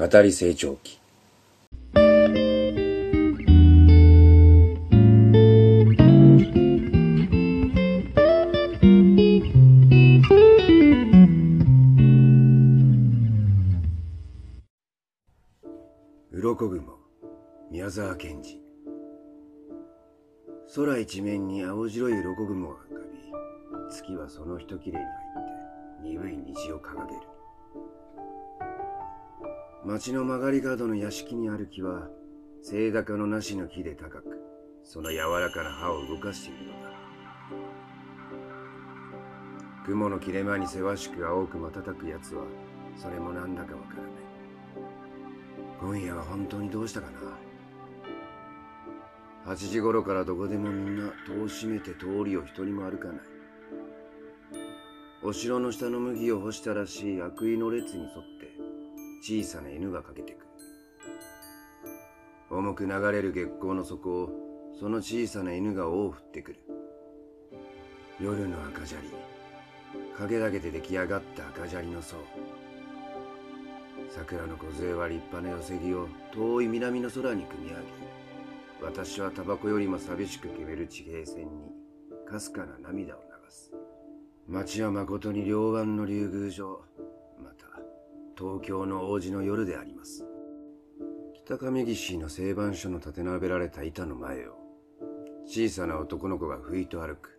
語り成長期鱗雲宮沢賢治。空一面に青白い鱗雲が浮かび月はその一切れに入って鈍い虹を掲げる。町の曲がり角の屋敷にある木は清高の梨の木で高くその柔らかな葉を動かしているのだ。雲の切れ間にせわしく青く瞬く奴はそれもなんだかわからない。今夜は本当にどうしたかな。8時頃からどこでもみんな戸を閉めて通りを一人も歩かない。お城の下の麦を干したらしい悪意の列に沿って小さな犬がかけてくる。重く流れる月光の底をその小さな犬が尾を振ってくる。夜の赤砂利影だけで出来上がった赤砂利の層。桜の梢は立派な寄せ木を遠い南の空に組み上げ私はタバコよりも寂しく決める地平線にかすかな涙を流す。街は誠に両湾の竜宮城。東京の王子の夜であります。北上岸の裁判所の立て並べられた板の前を小さな男の子がふいと歩く。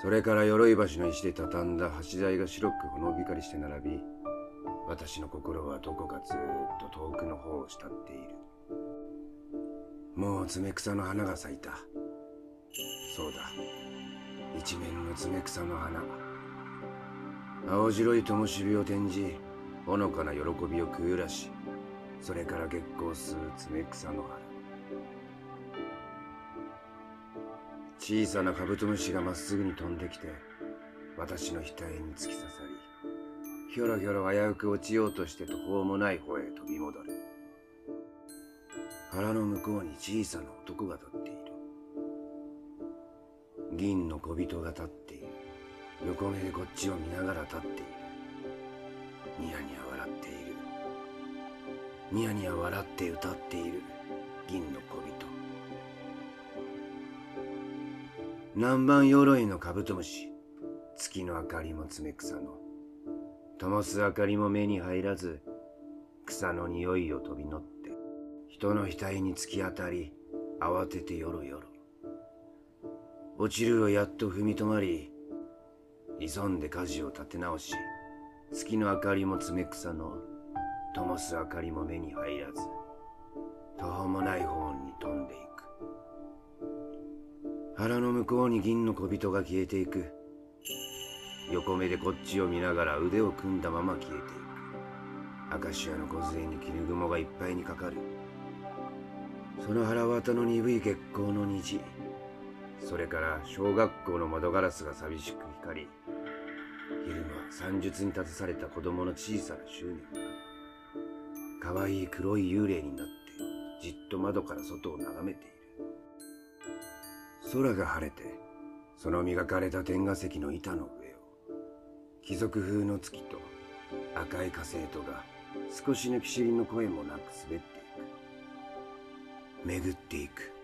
それから鎧橋の石で畳んだ橋台が白くほのびかりして並び私の心はどこかずっと遠くの方を慕っている。もう爪草の花が咲いた。そうだ。一面の爪草の花。青白い灯火を転じほのかな喜びをくゆらしそれから月光吸う爪草の花。小さなカブトムシがまっすぐに飛んできて私の額に突き刺さりひょろひょろ危うく落ちようとして途方もない方へ飛び戻る。腹の向こうに小さな男が立っている。銀の小人が立っている。横目でこっちを見ながら立っているニヤニヤ笑っている。ニヤニヤ笑って歌っている銀の小人。南蛮鎧のカブトムシ月の明かりも爪草の。灯す明かりも目に入らず草の匂いを飛び乗って人の額に突き当たり慌ててよろよろ落ちるをやっと踏み止まり急んで舵を立て直し月の明かりも爪草の灯す明かりも目に入らず途方もない方に飛んでいく。腹の向こうに銀の小人が消えていく。横目でこっちを見ながら腕を組んだまま消えていく。アカシアの梢に絹雲がいっぱいにかかる。その腹渡の鈍い月光の虹。それから小学校の窓ガラスが寂しく光り昼間算術に立たされた子供の小さな執念が可愛い黒い幽霊になってじっと窓から外を眺めている。空が晴れてその磨かれた天下石の板の上を貴族風の月と赤い火星とが少し抜き知りの声もなく滑っていく。巡っていく。